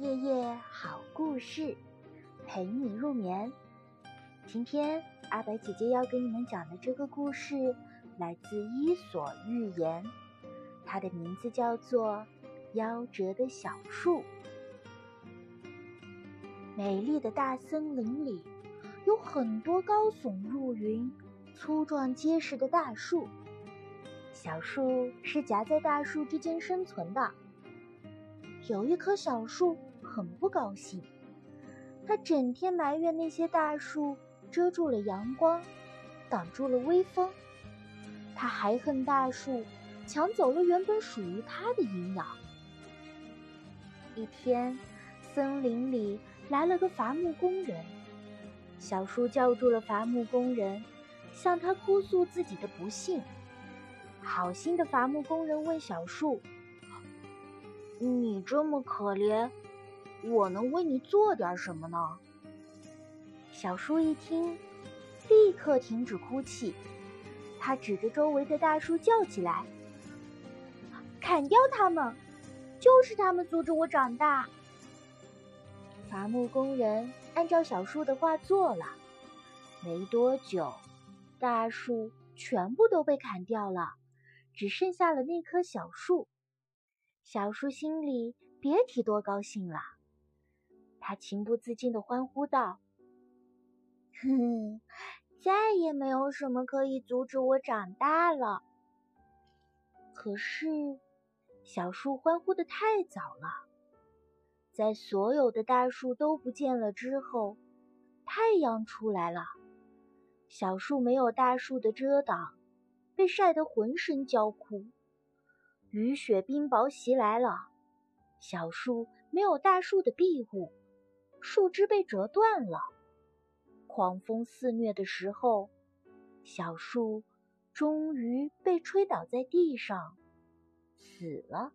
夜夜好故事，陪你入眠。今天阿白姐姐要给你们讲的这个故事来自《伊索寓言》，它的名字叫做《夭折的小树》。美丽的大森林里有很多高耸入云、粗壮结实的大树，小树是夹在大树之间生存的。有一棵小树很不高兴，他整天埋怨那些大树遮住了阳光，挡住了微风。他还恨大树抢走了原本属于他的营养。一天，森林里来了个伐木工人，小树叫住了伐木工人，向他哭诉自己的不幸。好心的伐木工人问小树。你这么可怜，我能为你做点什么呢？小树一听，立刻停止哭泣，他指着周围的大树叫起来：“砍掉它们，就是他们阻止我长大。”伐木工人按照小树的话做了，没多久，大树全部都被砍掉了，只剩下了那棵小树。小树心里别提多高兴了，他情不自禁的欢呼道：“哼，再也没有什么可以阻止我长大了。”可是，小树欢呼的太早了，在所有的大树都不见了之后，太阳出来了，小树没有大树的遮挡，被晒得浑身焦枯。雨雪冰雹袭来了，小树没有大树的庇护，树枝被折断了。狂风肆虐的时候，小树终于被吹倒在地上，死了。